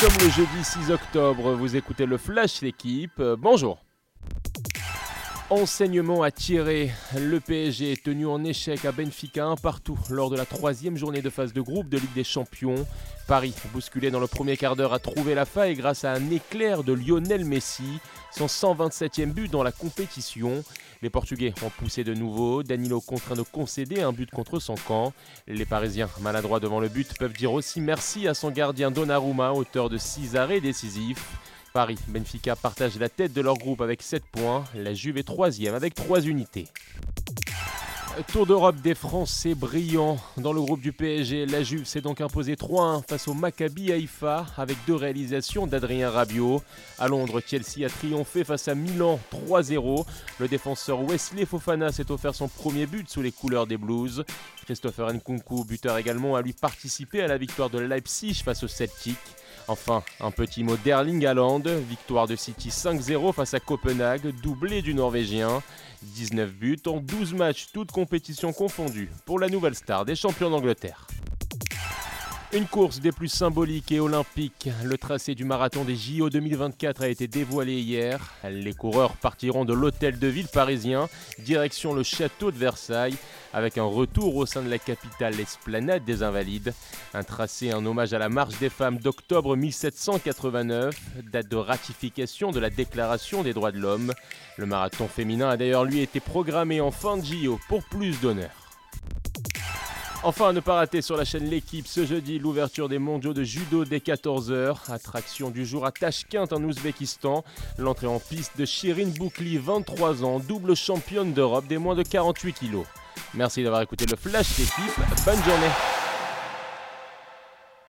Sommes le jeudi 6 octobre, vous écoutez le Flash l'équipe, euh, bonjour. Enseignement à tirer. Le PSG est tenu en échec à Benfica un partout lors de la troisième journée de phase de groupe de Ligue des Champions. Paris, bousculé dans le premier quart d'heure, a trouvé la faille grâce à un éclair de Lionel Messi, son 127e but dans la compétition. Les Portugais ont poussé de nouveau, Danilo contraint de concéder un but contre son camp. Les Parisiens, maladroits devant le but, peuvent dire aussi merci à son gardien Donnarumma, auteur de 6 arrêts décisifs. Paris, Benfica partagent la tête de leur groupe avec 7 points. La Juve est troisième avec 3 unités. Tour d'Europe des Français brillants. Dans le groupe du PSG, la Juve s'est donc imposée 3-1 face au Maccabi Haïfa avec deux réalisations d'Adrien Rabiot. À Londres, Chelsea a triomphé face à Milan 3-0. Le défenseur Wesley Fofana s'est offert son premier but sous les couleurs des Blues. Christopher Nkunku, buteur également, a lui participé à la victoire de Leipzig face au Celtic. Enfin, un petit mot d'Erling Haaland, victoire de City 5-0 face à Copenhague, doublé du Norvégien. 19 buts en 12 matchs, toutes compétitions confondues, pour la nouvelle star des champions d'Angleterre. Une course des plus symboliques et olympiques. Le tracé du marathon des JO 2024 a été dévoilé hier. Les coureurs partiront de l'hôtel de ville parisien, direction le château de Versailles, avec un retour au sein de la capitale, l'esplanade des Invalides. Un tracé en hommage à la marche des femmes d'octobre 1789, date de ratification de la Déclaration des droits de l'homme. Le marathon féminin a d'ailleurs lui été programmé en fin de JO pour plus d'honneur. Enfin, ne pas rater sur la chaîne L'équipe ce jeudi l'ouverture des mondiaux de judo dès 14h. Attraction du jour à Tashkent en Ouzbékistan. L'entrée en piste de Shirin Boukli, 23 ans, double championne d'Europe des moins de 48 kilos. Merci d'avoir écouté le Flash L'équipe. Bonne journée.